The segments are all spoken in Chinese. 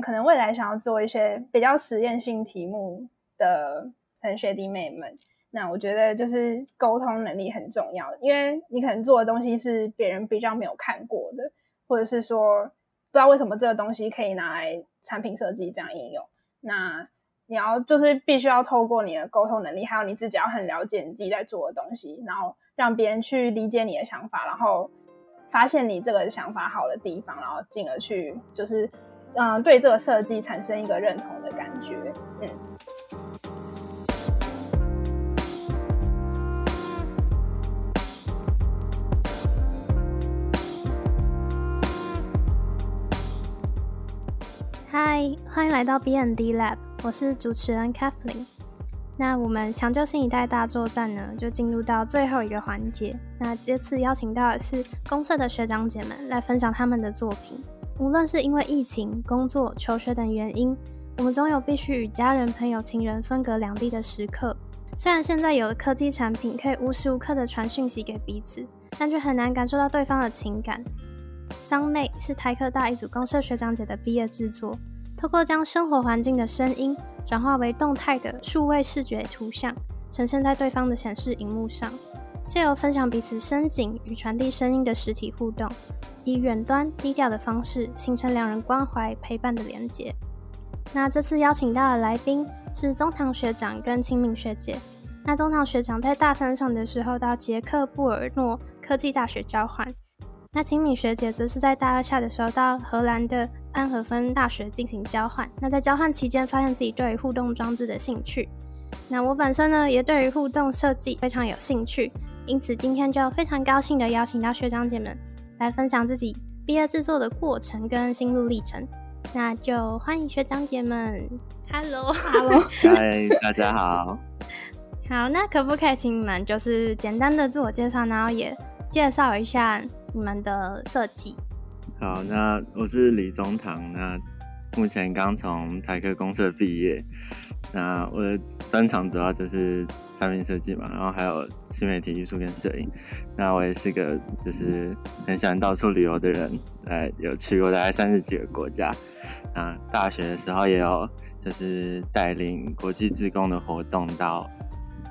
可能未来想要做一些比较实验性题目的同学弟妹们，那我觉得就是沟通能力很重要，因为你可能做的东西是别人比较没有看过的，或者是说不知道为什么这个东西可以拿来产品设计这样应用。那你要就是必须要透过你的沟通能力，还有你自己要很了解你自己在做的东西，然后让别人去理解你的想法，然后发现你这个想法好的地方，然后进而去就是嗯对这个设计产生一个认同的感觉，嗯。嗨，欢迎来到 B N D Lab，我是主持人 Kathleen。那我们抢救新一代大作战呢，就进入到最后一个环节。那这次邀请到的是公社的学长姐们来分享他们的作品。无论是因为疫情、工作、求学等原因，我们总有必须与家人、朋友、情人分隔两地的时刻。虽然现在有了科技产品，可以无时无刻的传讯息给彼此，但却很难感受到对方的情感。桑妹是台科大一组公社学长姐的毕业制作，透过将生活环境的声音转化为动态的数位视觉图像，呈现在对方的显示荧幕上，借由分享彼此声景与传递声音的实体互动，以远端低调的方式形成两人关怀陪伴的连结。那这次邀请到的来宾是中堂学长跟清明学姐。那中堂学长在大三上的时候到捷克布尔诺科技大学交换。那清敏学姐则是在大二下的时候到荷兰的安和芬大学进行交换。那在交换期间，发现自己对于互动装置的兴趣。那我本身呢，也对于互动设计非常有兴趣，因此今天就非常高兴的邀请到学长姐们来分享自己毕业制作的过程跟心路历程。那就欢迎学长姐们，Hello，Hello，嗨，大家好。好，那可不可以请你们就是简单的自我介绍，然后也介绍一下？你们的设计好，那我是李宗堂，那目前刚从台科公社毕业，那我的专长主要就是产品设计嘛，然后还有新媒体艺术跟摄影。那我也是个就是很喜欢到处旅游的人，呃，有去过大概三十几个国家。那大学的时候也有就是带领国际志工的活动到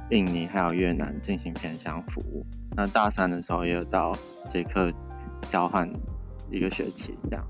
印尼还有越南进行偏乡服务。那大三的时候也有到捷克交换一个学期，这样。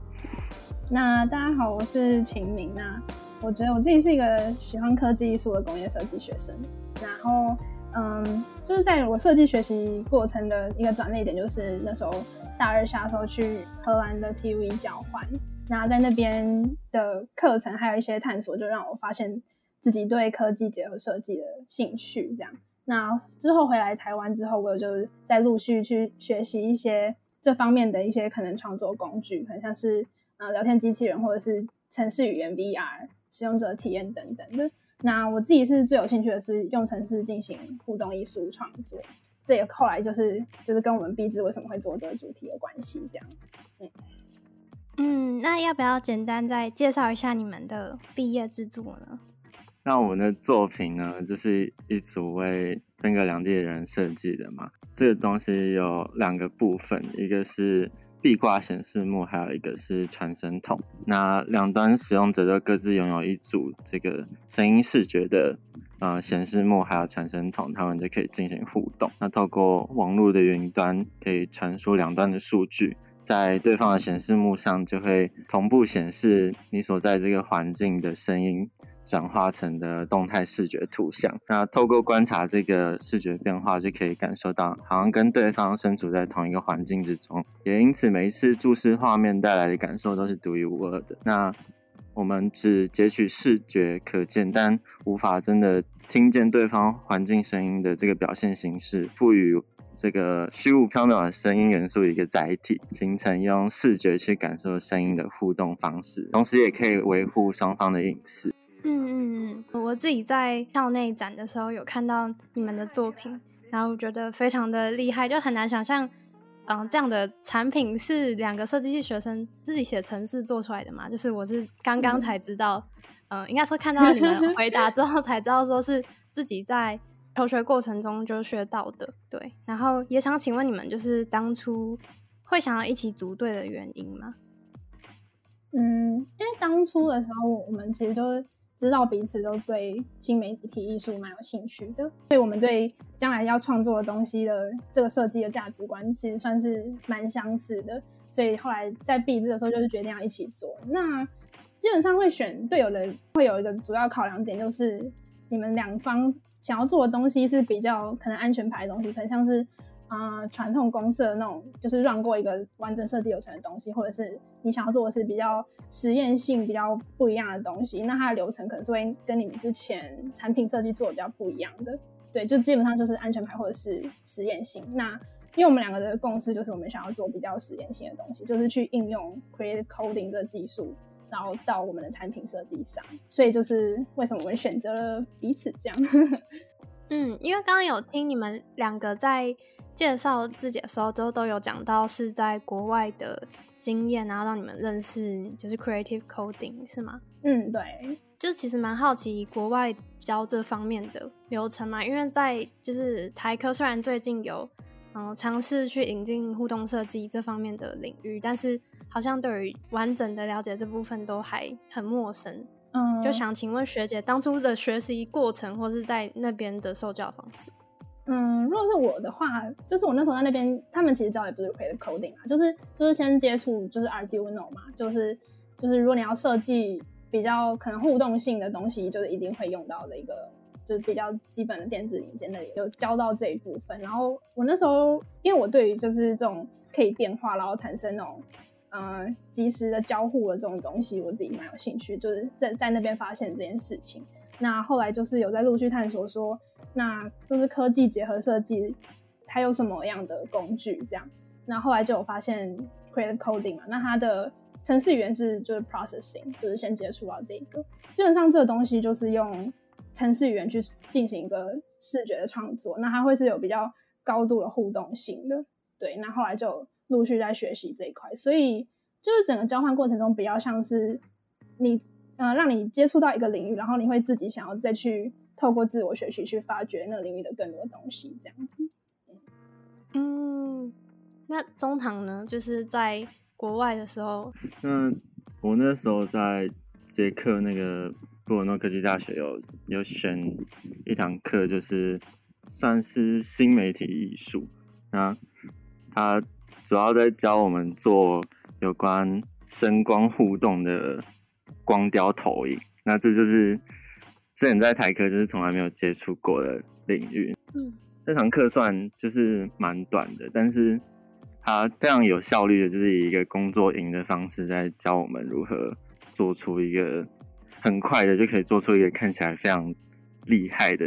那大家好，我是秦明。那我觉得我自己是一个喜欢科技艺术的工业设计学生。然后，嗯，就是在我设计学习过程的一个转捩点，就是那时候大二下时候去荷兰的 TV 交换。然后在那边的课程还有一些探索，就让我发现自己对科技结合设计的兴趣，这样。那之后回来台湾之后，我就是在陆续去学习一些这方面的一些可能创作工具，很像是啊聊天机器人或者是城市语言 VR 使用者体验等等的。那我自己是最有兴趣的是用城市进行互动艺术创作，这也后来就是就是跟我们毕制为什么会做这个主题有关系。这样，嗯嗯，那要不要简单再介绍一下你们的毕业制作呢？那我们的作品呢，就是一组为分隔两地的人设计的嘛。这个东西有两个部分，一个是壁挂显示幕，还有一个是传声筒。那两端使用者都各自拥有一组这个声音视觉的呃显示幕，还有传声筒，他们就可以进行互动。那透过网络的云端，可以传输两端的数据，在对方的显示幕上就会同步显示你所在这个环境的声音。转化成的动态视觉图像，那透过观察这个视觉变化，就可以感受到好像跟对方身处在同一个环境之中，也因此每一次注视画面带来的感受都是独一无二的。那我们只截取视觉可见，但无法真的听见对方环境声音的这个表现形式，赋予这个虚无缥缈的声音元素一个载体，形成用视觉去感受声音的互动方式，同时也可以维护双方的隐私。嗯嗯嗯，我自己在校内展的时候有看到你们的作品，然后觉得非常的厉害，就很难想象，嗯，这样的产品是两个设计系学生自己写程式做出来的嘛？就是我是刚刚才知道，嗯，应该说看到你们回答之后才知道，说是自己在求学过程中就学到的。对，然后也想请问你们，就是当初会想要一起组队的原因吗？嗯，因为当初的时候，我们其实就是知道彼此都对新媒体艺术蛮有兴趣的，所以我们对将来要创作的东西的这个设计的价值观，其实算是蛮相似的。所以后来在毕制的时候，就是决定要一起做。那基本上会选队友的，会有一个主要考量点，就是你们两方想要做的东西是比较可能安全牌的东西，可能像是。啊，传统公社那种就是让过一个完整设计流程的东西，或者是你想要做的是比较实验性、比较不一样的东西，那它的流程可能是会跟你们之前产品设计做的比较不一样的。对，就基本上就是安全牌或者是实验性。那因为我们两个的共识就是我们想要做比较实验性的东西，就是去应用 Creative Coding 的技术，然后到我们的产品设计上。所以就是为什么我们选择了彼此这样。嗯，因为刚刚有听你们两个在。介绍自己的时候，都都有讲到是在国外的经验，然后让你们认识就是 creative coding 是吗？嗯，对，就其实蛮好奇国外教这方面的流程嘛，因为在就是台科虽然最近有嗯尝试去引进互动设计这方面的领域，但是好像对于完整的了解这部分都还很陌生。嗯，就想请问学姐当初的学习过程，或是在那边的受教方式。嗯，如果是我的话，就是我那时候在那边，他们其实教也不是 coding 啊，就是就是先接触就是 Arduino 嘛，就是就是如果你要设计比较可能互动性的东西，就是一定会用到的一个就是比较基本的电子零件那里有教到这一部分。然后我那时候因为我对于就是这种可以变化，然后产生那种嗯及时的交互的这种东西，我自己蛮有兴趣，就是在在那边发现这件事情。那后来就是有在陆续探索说。那就是科技结合设计，它有什么样的工具？这样，那后来就有发现 Creative Coding 嘛，那它的程式语言是就是 Processing，就是先接触到这个。基本上这个东西就是用程式语言去进行一个视觉的创作，那它会是有比较高度的互动性的。对，那后来就陆续在学习这一块，所以就是整个交换过程中比较像是你，呃，让你接触到一个领域，然后你会自己想要再去。透过自我学习去发掘那个领域的更多东西，这样子。嗯，那中堂呢？就是在国外的时候，那我那时候在捷克那个布尔诺科技大学有有选一堂课，就是算是新媒体艺术。那他主要在教我们做有关声光互动的光雕投影。那这就是。之前在台科就是从来没有接触过的领域。嗯，这堂课算就是蛮短的，但是它非常有效率的，就是以一个工作营的方式在教我们如何做出一个很快的就可以做出一个看起来非常厉害的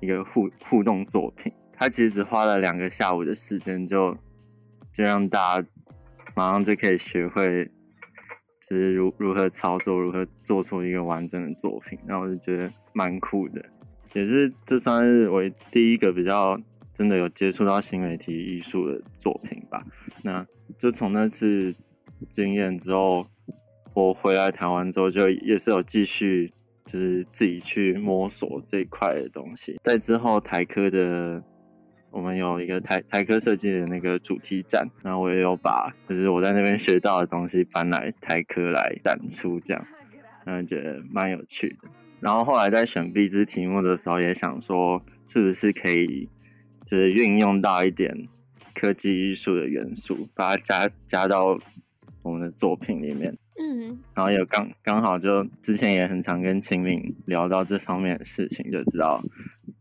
一个互互动作品。他其实只花了两个下午的时间，就就让大家马上就可以学会。是如如何操作，如何做出一个完整的作品，那我就觉得蛮酷的，也是这算是我第一个比较真的有接触到新媒体艺术的作品吧。那就从那次经验之后，我回来台湾之后，就也是有继续就是自己去摸索这块的东西。在之后台科的。我们有一个台台科设计的那个主题展，然后我也有把就是我在那边学到的东西搬来台科来展出，这样，嗯，觉得蛮有趣的。然后后来在选毕之题目的时候，也想说是不是可以就是运用到一点科技艺术的元素，把它加加到我们的作品里面。嗯，然后也刚刚好就之前也很常跟秦敏聊到这方面的事情，就知道。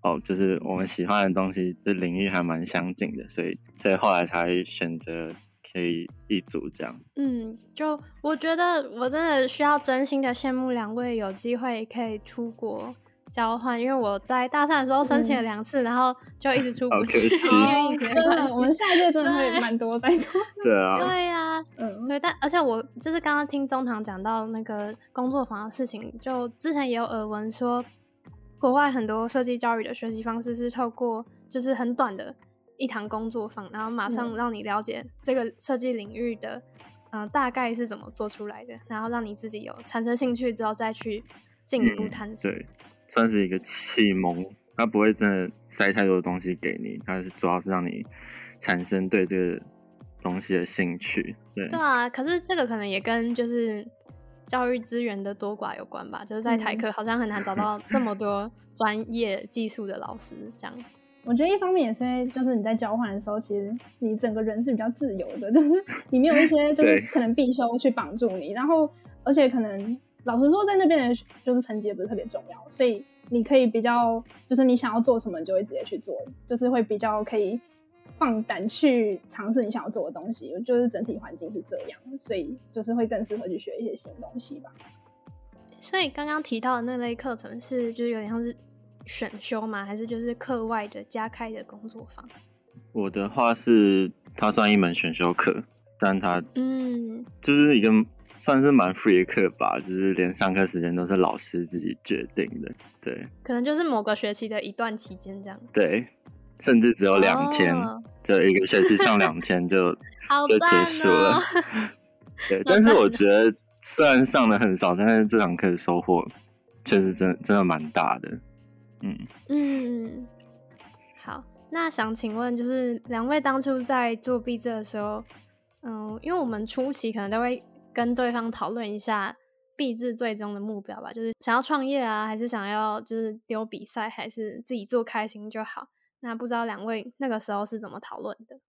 哦，就是我们喜欢的东西，这领域还蛮相近的，所以所以后来才选择可以一组这样。嗯，就我觉得我真的需要真心的羡慕两位有机会可以出国交换，因为我在大三的时候申请了两次，然后就一直出不去。真的，我们下一届真的会蛮多在多。对啊。对呀，嗯，对，但而且我就是刚刚听中堂讲到那个工作坊的事情，就之前也有耳闻说。国外很多设计教育的学习方式是透过就是很短的一堂工作坊，然后马上让你了解这个设计领域的嗯大概是怎么做出来的，然后让你自己有产生兴趣之后再去进一步探索。对，算是一个启蒙，它不会真的塞太多的东西给你，它是主要是让你产生对这个东西的兴趣。对，对啊。可是这个可能也跟就是教育资源的多寡有关吧。就是在台科好像很难找到这么多专业技术的老师这样。我觉得一方面也是因为，就是你在交换的时候，其实你整个人是比较自由的，就是你没有一些 就是可能必修去绑住你，然后而且可能老实说，在那边的就是成绩也不是特别重要，所以你可以比较就是你想要做什么，你就会直接去做，就是会比较可以放胆去尝试你想要做的东西。就是整体环境是这样，所以就是会更适合去学一些新东西吧。所以刚刚提到的那类课程是，就是有点像是。选修吗？还是就是课外的加开的工作坊？我的话是，它算一门选修课，但它嗯，就是一个算是蛮 free 的课吧，就是连上课时间都是老师自己决定的。对，可能就是某个学期的一段期间这样。对，甚至只有两天，就一个学期上两天就 就结束了。对，但是我觉得虽然上的很少，但是这堂课的收获确实真真的蛮大的。嗯嗯，好，那想请问，就是两位当初在做毕制的时候，嗯，因为我们初期可能都会跟对方讨论一下毕制最终的目标吧，就是想要创业啊，还是想要就是丢比赛，还是自己做开心就好？那不知道两位那个时候是怎么讨论的？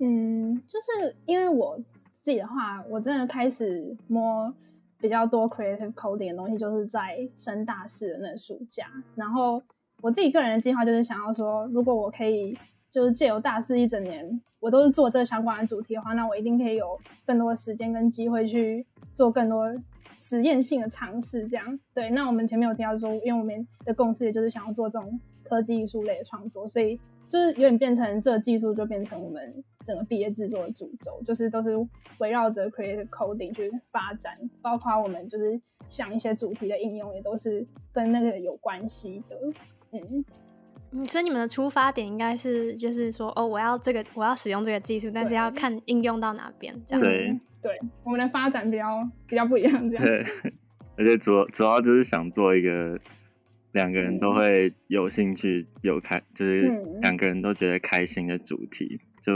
嗯，就是因为我自己的话，我真的开始摸。比较多 creative coding 的东西，就是在升大四的那暑假。然后我自己个人的计划就是想要说，如果我可以就是借由大四一整年，我都是做这相关的主题的话，那我一定可以有更多的时间跟机会去做更多实验性的尝试。这样对。那我们前面有提到说，因为我们的共识也就是想要做这种科技艺术类的创作，所以。就是有点变成这个技术，就变成我们整个毕业制作的主轴，就是都是围绕着 creative coding 去发展，包括我们就是想一些主题的应用，也都是跟那个有关系的。嗯嗯，所以你们的出发点应该是就是说，哦，我要这个，我要使用这个技术，但是要看应用到哪边，这样。对对，我们的发展比较比较不一样，这样。对，而且主主要就是想做一个。两个人都会有兴趣，有开就是两个人都觉得开心的主题，就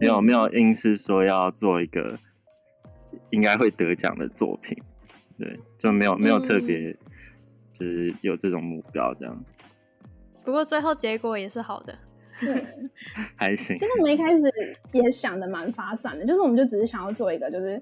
没有没有硬是说要做一个应该会得奖的作品，对，就没有没有特别就是有这种目标这样。不过最后结果也是好的，对，还行。其实我们一开始也想的蛮发散的，就是我们就只是想要做一个就是。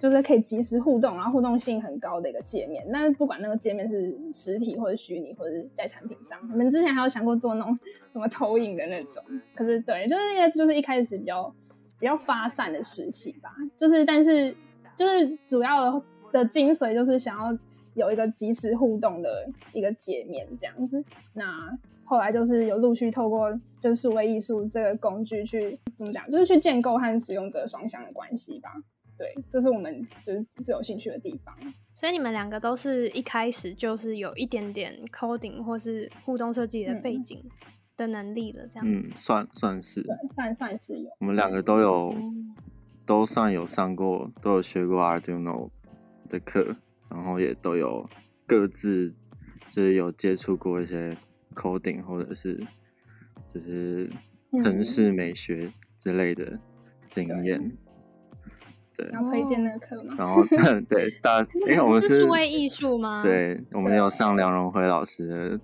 就是可以及时互动，然后互动性很高的一个界面。那不管那个界面是实体或者虚拟，或者是在产品上，我们之前还有想过做那种 什么投影的那种。可是对，就是那个就是一开始比较比较发散的时期吧。就是但是就是主要的精髓就是想要有一个及时互动的一个界面这样子。那后来就是有陆续透过就是数位艺术这个工具去怎么讲，就是去建构和使用者双向的关系吧。对，这是我们就是最有兴趣的地方。所以你们两个都是一开始就是有一点点 coding 或是互动设计的背景的能力了，这样。嗯，算算是，算算是有。我们两个都有，都算有上过，都有学过 Arduino 的课，然后也都有各自就是有接触过一些 coding 或者是就是城市美学之类的经验。要推荐那个课吗？然后 对大，因为我们是数位艺术吗？对，我们有上梁荣辉老师的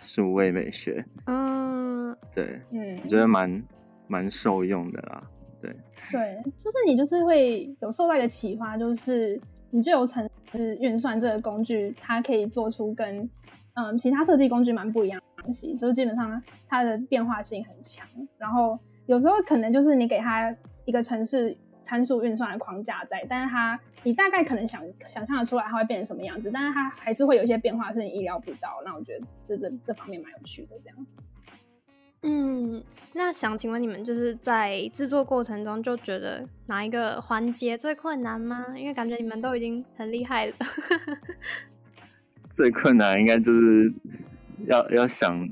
数位美学。嗯，对，嗯，我觉得蛮蛮受用的啦。对，对，就是你就是会有受到一个启发，就是你就有城市运算这个工具，它可以做出跟嗯其他设计工具蛮不一样的东西，就是基本上它的变化性很强。然后有时候可能就是你给它一个城市。参数运算的框架在，但是它你大概可能想想象的出来它会变成什么样子，但是它还是会有一些变化是你意料不到。那我觉得这这这方面蛮有趣的。这样，嗯，那想请问你们就是在制作过程中就觉得哪一个环节最困难吗？因为感觉你们都已经很厉害了。最困难应该就是要要想，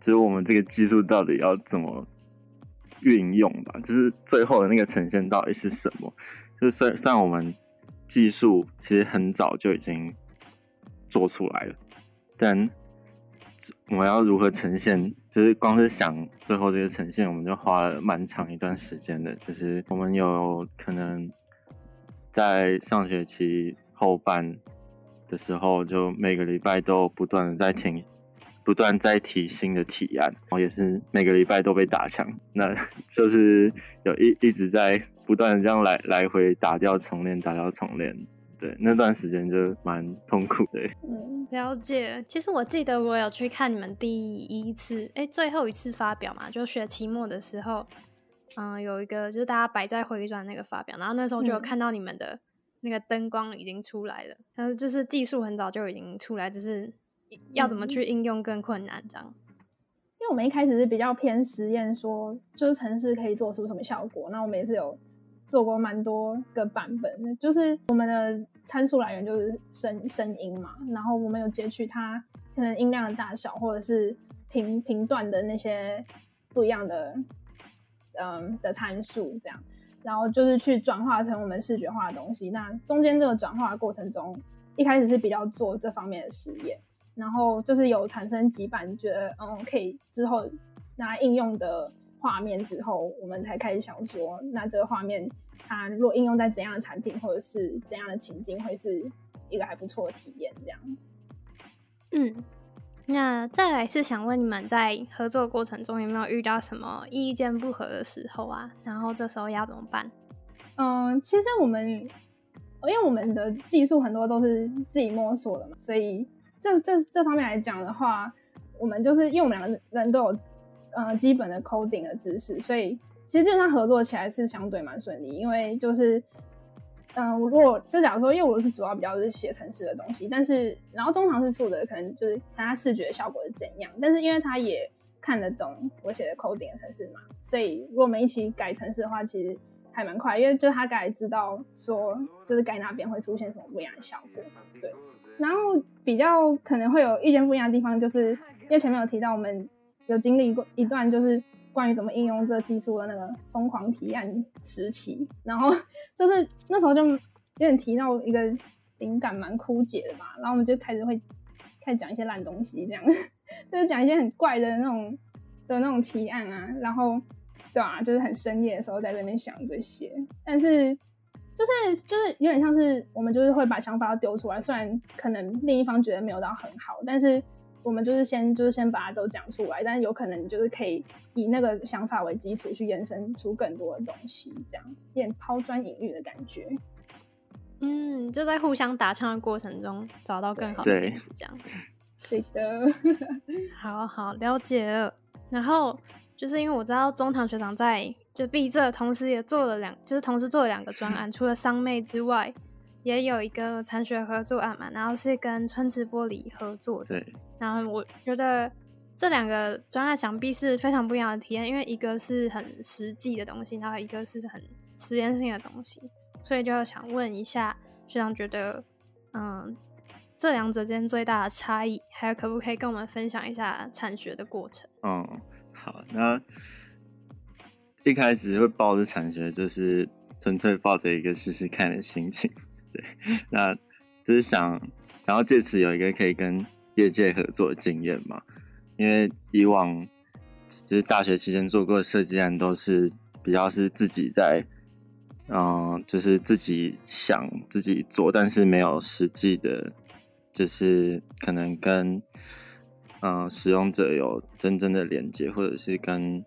就是我们这个技术到底要怎么。运用吧，就是最后的那个呈现到底是什么？就是虽然虽然我们技术其实很早就已经做出来了，但我们要如何呈现？就是光是想最后这个呈现，我们就花了蛮长一段时间的。就是我们有可能在上学期后半的时候，就每个礼拜都不断的在听，不断在提新的提案，然后也是每个礼拜都被打枪，那 就是有一一直在不断的这样来来回打掉重练，打掉重练。对，那段时间就蛮痛苦的。嗯，了解。其实我记得我有去看你们第一次，哎，最后一次发表嘛，就学期末的时候，嗯，有一个就是大家摆在回转那个发表，然后那时候就有看到你们的那个灯光已经出来了，然后就是技术很早就已经出来，只是要怎么去应用更困难这样。因为我们一开始是比较偏实验，说就是城市可以做出什么效果，那我们也是有。做过蛮多个版本，就是我们的参数来源就是声声音嘛，然后我们有截取它可能音量的大小，或者是频频段的那些不一样的嗯的参数，这样，然后就是去转化成我们视觉化的东西。那中间这个转化的过程中，一开始是比较做这方面的实验，然后就是有产生几版，觉得嗯可以之后拿应用的。画面之后，我们才开始想说，那这个画面它如果应用在怎样的产品或者是怎样的情境，会是一个还不错的体验。这样，嗯，那再来是想问你们在合作过程中有没有遇到什么意见不合的时候啊？然后这时候要怎么办？嗯，其实我们因为我们的技术很多都是自己摸索的嘛，所以这这这方面来讲的话，我们就是因为我们两个人都有。呃，基本的 coding 的知识，所以其实基本上合作起来是相对蛮顺利。因为就是，嗯，我如果就假如说，因为我是主要比较是写程式的东西，但是然后通常是负责可能就是看他视觉效果是怎样。但是因为他也看得懂我写的 coding 的程式嘛，所以如果我们一起改程式的话，其实还蛮快，因为就他大概知道说就是改哪边会出现什么不一样的效果。对，然后比较可能会有意见不一样的地方，就是因为前面有提到我们。有经历过一段就是关于怎么应用这技术的那个疯狂提案时期，然后 就是那时候就有点提到一个灵感蛮枯竭的嘛，然后我们就开始会开始讲一些烂东西，这样就是讲一些很怪的那种的那种提案啊，然后对啊，就是很深夜的时候在这边想这些，但是就是就是有点像是我们就是会把想法丢出来，虽然可能另一方觉得没有到很好，但是。我们就是先就是先把它都讲出来，但是有可能就是可以以那个想法为基础去延伸出更多的东西，这样有点抛砖引玉的感觉。嗯，就在互相打枪的过程中找到更好的点子，这样。对的，好好了解了。然后就是因为我知道中堂学长在就毕这同时也做了两，就是同时做了两个专案，除了商妹之外。也有一个产学合作案嘛，然后是跟春池玻璃合作的。对。然后我觉得这两个专案想必是非常不一样的体验，因为一个是很实际的东西，然后一个是很实验性的东西，所以就想问一下学长，觉得嗯，这两者间最大的差异，还有可不可以跟我们分享一下产学的过程？嗯，好，那一开始会抱着产学，就是纯粹抱着一个试试看的心情。对，那就是想，想要借此有一个可以跟业界合作的经验嘛。因为以往就是大学期间做过的设计案，都是比较是自己在，嗯，就是自己想自己做，但是没有实际的，就是可能跟嗯使用者有真正的连接，或者是跟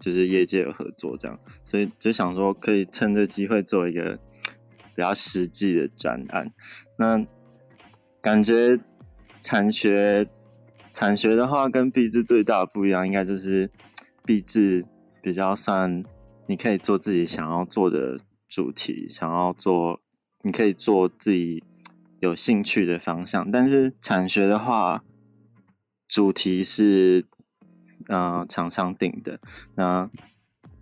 就是业界有合作这样。所以就想说，可以趁这机会做一个。比较实际的专案，那感觉产学产学的话，跟毕制最大的不一样，应该就是毕制比较算你可以做自己想要做的主题，想要做你可以做自己有兴趣的方向，但是产学的话，主题是嗯厂商定的，那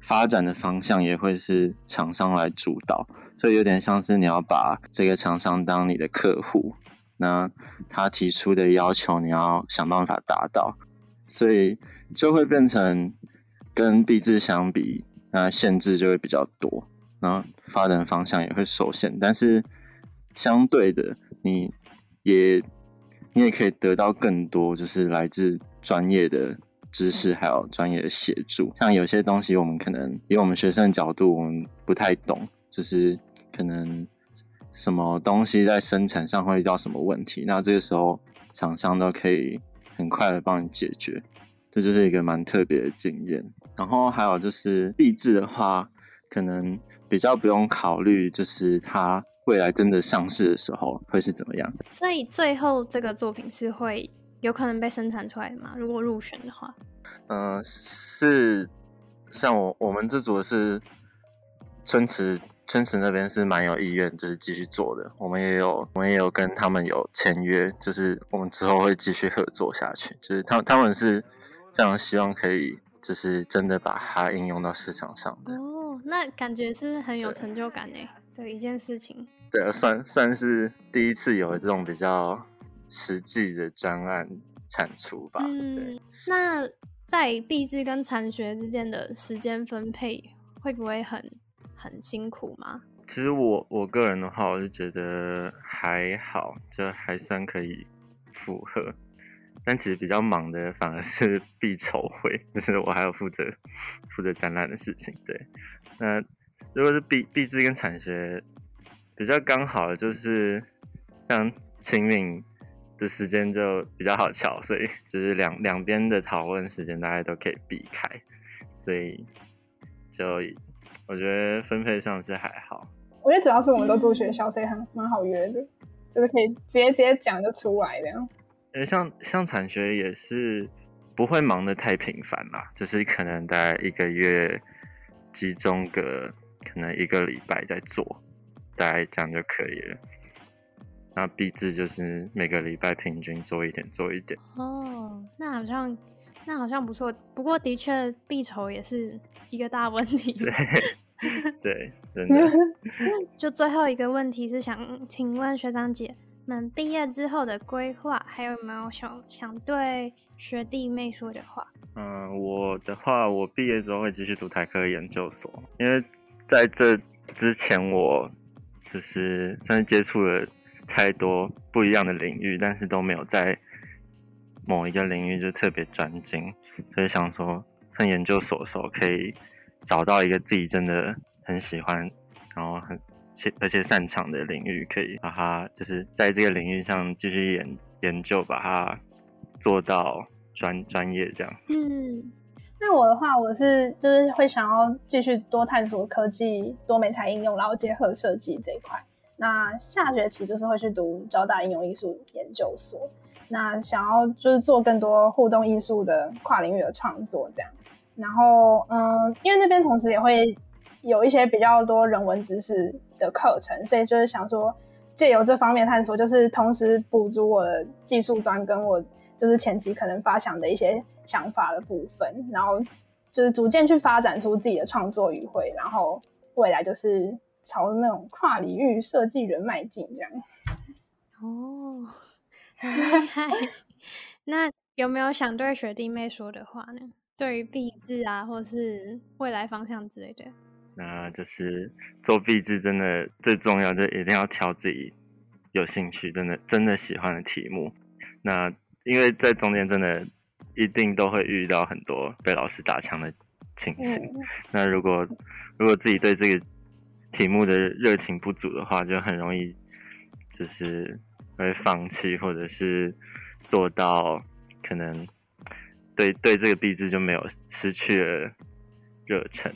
发展的方向也会是厂商来主导。所以有点像是你要把这个厂商当你的客户，那他提出的要求你要想办法达到，所以就会变成跟币制相比，那限制就会比较多，然后发展方向也会受限。但是相对的，你也你也可以得到更多，就是来自专业的知识还有专业的协助。像有些东西我们可能以我们学生的角度，我们不太懂，就是。可能什么东西在生产上会遇到什么问题，那这个时候厂商都可以很快的帮你解决，这就是一个蛮特别的经验。然后还有就是币制的话，可能比较不用考虑，就是它未来真的上市的时候会是怎么样。所以最后这个作品是会有可能被生产出来的吗？如果入选的话？嗯，是像我我们这组是春池春池那边是蛮有意愿，就是继续做的。我们也有我们也有跟他们有签约，就是我们之后会继续合作下去。就是他他们是非常希望可以，就是真的把它应用到市场上。哦，那感觉是很有成就感诶的一件事情。对，算算是第一次有这种比较实际的专案产出吧。嗯，那。在毕制跟产学之间的时间分配会不会很很辛苦吗？其实我我个人的话，我是觉得还好，就还算可以符合。但其实比较忙的反而是必筹会，就是我还要负责负责展览的事情。对，那如果是毕毕制跟产学比较刚好的，就是像清明。的时间就比较好巧，所以 就是两两边的讨论时间大家都可以避开，所以就我觉得分配上是还好。我觉得主要是我们都住学校，所以很蛮好约的，就是可以直接直接讲就出来这样。呃，像像产学也是不会忙的太频繁啦，就是可能大概一个月集中个可能一个礼拜在做，大概这样就可以了。那币制就是每个礼拜平均做一点，做一点。哦，那好像那好像不错。不过的确，币筹也是一个大问题。对，对，真的。就最后一个问题是想请问学长姐们毕业之后的规划，还有没有想想对学弟妹说的话？嗯，我的话，我毕业之后会继续读台科研究所，因为在这之前我就是算是接触了。太多不一样的领域，但是都没有在某一个领域就特别专精，所以想说趁研究所的时候可以找到一个自己真的很喜欢，然后很且而且擅长的领域，可以把它就是在这个领域上继续研研究，把它做到专专业这样。嗯，那我的话，我是就是会想要继续多探索科技多媒材应用，然后结合设计这一块。那下学期就是会去读交大应用艺术研究所，那想要就是做更多互动艺术的跨领域的创作这样，然后嗯，因为那边同时也会有一些比较多人文知识的课程，所以就是想说借由这方面探索，就是同时补足我的技术端跟我就是前期可能发想的一些想法的部分，然后就是逐渐去发展出自己的创作语汇，然后未来就是。朝那种跨领域设计人迈进，这样哦，厉害。那有没有想对学弟妹说的话呢？对于毕制啊，或是未来方向之类的？那就是做毕制真的最重要，就一定要挑自己有兴趣、真的真的喜欢的题目。那因为在中间真的一定都会遇到很多被老师打枪的情形。那如果如果自己对这个题目的热情不足的话，就很容易就是会放弃，或者是做到可能对对这个币制就没有失去了热忱，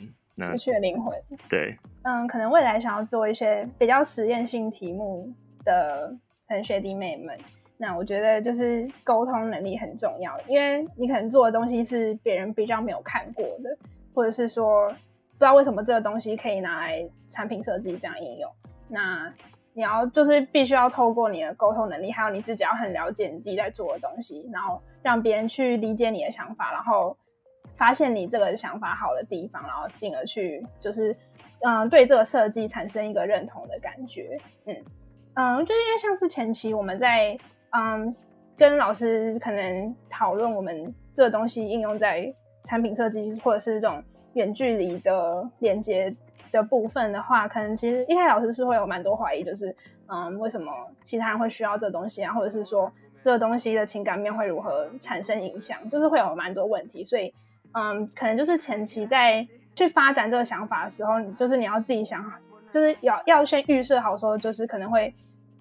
失去了灵魂。对，嗯，可能未来想要做一些比较实验性题目的同学弟妹们，那我觉得就是沟通能力很重要，因为你可能做的东西是别人比较没有看过的，或者是说。不知道为什么这个东西可以拿来产品设计这样应用，那你要就是必须要透过你的沟通能力，还有你自己要很了解你自己在做的东西，然后让别人去理解你的想法，然后发现你这个想法好的地方，然后进而去就是嗯对这个设计产生一个认同的感觉。嗯嗯，就因为像是前期我们在嗯跟老师可能讨论我们这个东西应用在产品设计或者是这种。远距离的连接的部分的话，可能其实一开始老师是会有蛮多怀疑，就是嗯，为什么其他人会需要这东西啊，或者是说这个东西的情感面会如何产生影响，就是会有蛮多问题。所以嗯，可能就是前期在去发展这个想法的时候，就是你要自己想就是要要先预设好说，就是可能会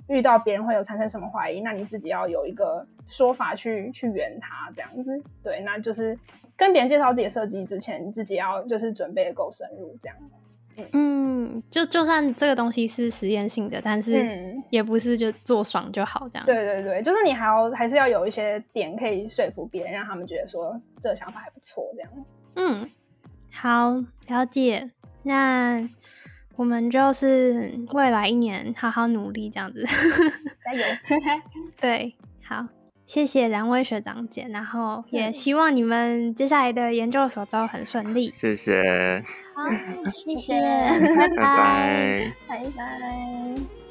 遇到别人会有产生什么怀疑，那你自己要有一个说法去去圆它，这样子。对，那就是跟别人介绍自己的设计之前，你自己要就是准备的够深入，这样。嗯，就就算这个东西是实验性的，但是嗯也不是就做爽就好这样。对对对，就是你还要还是要有一些点可以说服别人，让他们觉得说这个想法还不错，这样。嗯，好，了解。那我们就是未来一年好好努力，这样子。加油！对，好，谢谢两位学长姐，然后也希望你们接下来的研究所都很顺利。谢谢，好，谢 谢拜拜拜。拜拜。